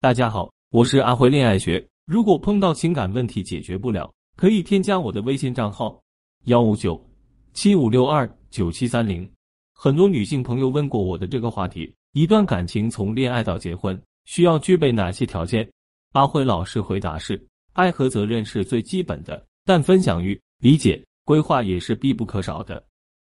大家好，我是阿辉恋爱学。如果碰到情感问题解决不了，可以添加我的微信账号幺五九七五六二九七三零。很多女性朋友问过我的这个话题：一段感情从恋爱到结婚需要具备哪些条件？阿辉老师回答是：爱和责任是最基本的，但分享欲、理解、规划也是必不可少的。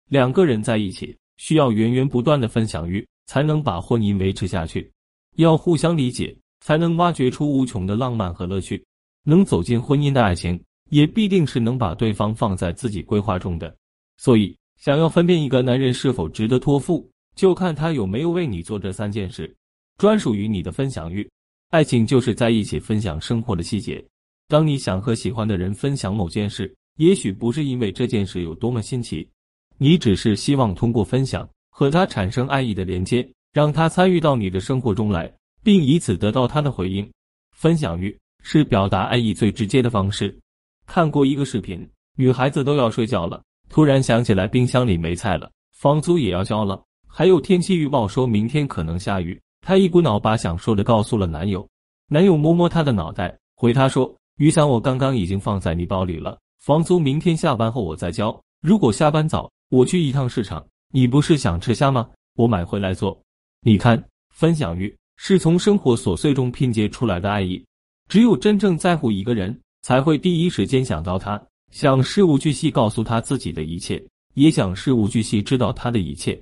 两个人在一起需要源源不断的分享欲，才能把婚姻维持下去。要互相理解，才能挖掘出无穷的浪漫和乐趣。能走进婚姻的爱情，也必定是能把对方放在自己规划中的。所以，想要分辨一个男人是否值得托付，就看他有没有为你做这三件事，专属于你的分享欲。爱情就是在一起分享生活的细节。当你想和喜欢的人分享某件事，也许不是因为这件事有多么新奇，你只是希望通过分享和他产生爱意的连接。让他参与到你的生活中来，并以此得到他的回应。分享欲是表达爱意最直接的方式。看过一个视频，女孩子都要睡觉了，突然想起来冰箱里没菜了，房租也要交了，还有天气预报说明天可能下雨。她一股脑把想说的告诉了男友。男友摸摸她的脑袋，回她说：“雨伞我刚刚已经放在你包里了，房租明天下班后我再交。如果下班早，我去一趟市场。你不是想吃虾吗？我买回来做。”你看，分享欲是从生活琐碎中拼接出来的爱意。只有真正在乎一个人，才会第一时间想到他，想事无巨细告诉他自己的一切，也想事无巨细知道他的一切。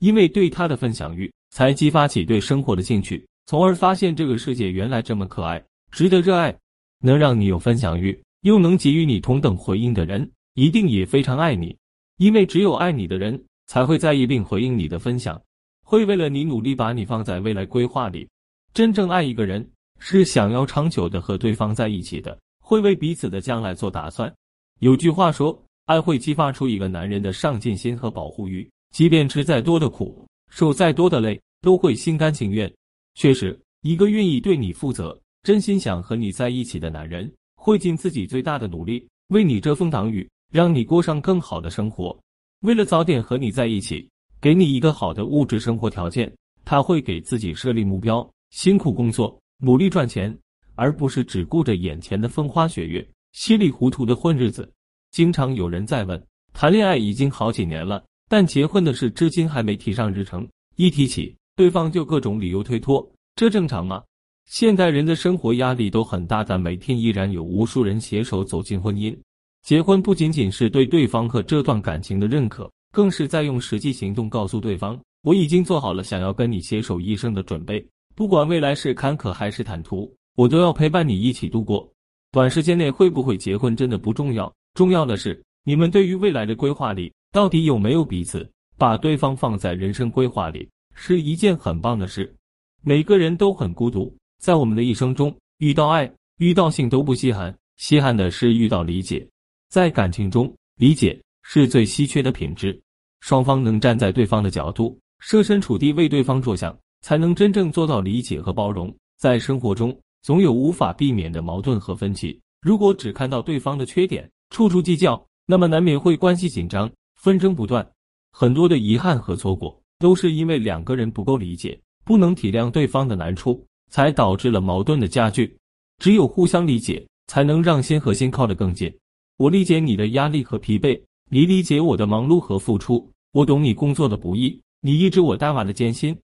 因为对他的分享欲，才激发起对生活的兴趣，从而发现这个世界原来这么可爱，值得热爱。能让你有分享欲，又能给予你同等回应的人，一定也非常爱你。因为只有爱你的人，才会在意并回应你的分享。会为了你努力，把你放在未来规划里。真正爱一个人，是想要长久的和对方在一起的，会为彼此的将来做打算。有句话说，爱会激发出一个男人的上进心和保护欲，即便吃再多的苦，受再多的累，都会心甘情愿。确实，一个愿意对你负责、真心想和你在一起的男人，会尽自己最大的努力，为你遮风挡雨，让你过上更好的生活。为了早点和你在一起。给你一个好的物质生活条件，他会给自己设立目标，辛苦工作，努力赚钱，而不是只顾着眼前的风花雪月，稀里糊涂的混日子。经常有人在问，谈恋爱已经好几年了，但结婚的事至今还没提上日程，一提起，对方就各种理由推脱，这正常吗？现代人的生活压力都很大，但每天依然有无数人携手走进婚姻。结婚不仅仅是对对方和这段感情的认可。更是在用实际行动告诉对方，我已经做好了想要跟你携手一生的准备，不管未来是坎坷还是坦途，我都要陪伴你一起度过。短时间内会不会结婚真的不重要，重要的是你们对于未来的规划里到底有没有彼此，把对方放在人生规划里是一件很棒的事。每个人都很孤独，在我们的一生中，遇到爱、遇到性都不稀罕，稀罕的是遇到理解。在感情中，理解是最稀缺的品质。双方能站在对方的角度，设身处地为对方着想，才能真正做到理解和包容。在生活中，总有无法避免的矛盾和分歧。如果只看到对方的缺点，处处计较，那么难免会关系紧张，纷争不断。很多的遗憾和错过，都是因为两个人不够理解，不能体谅对方的难处，才导致了矛盾的加剧。只有互相理解，才能让心和心靠得更近。我理解你的压力和疲惫，你理解我的忙碌和付出。我懂你工作的不易，你一直我带娃的艰辛，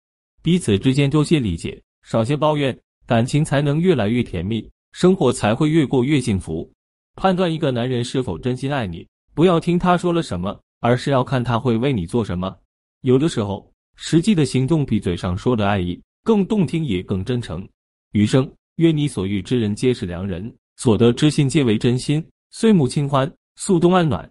彼此之间多些理解，少些抱怨，感情才能越来越甜蜜，生活才会越过越幸福。判断一个男人是否真心爱你，不要听他说了什么，而是要看他会为你做什么。有的时候，实际的行动比嘴上说的爱意更动听，也更真诚。余生，愿你所遇之人皆是良人，所得之心皆为真心。岁暮清欢，宿冬安暖。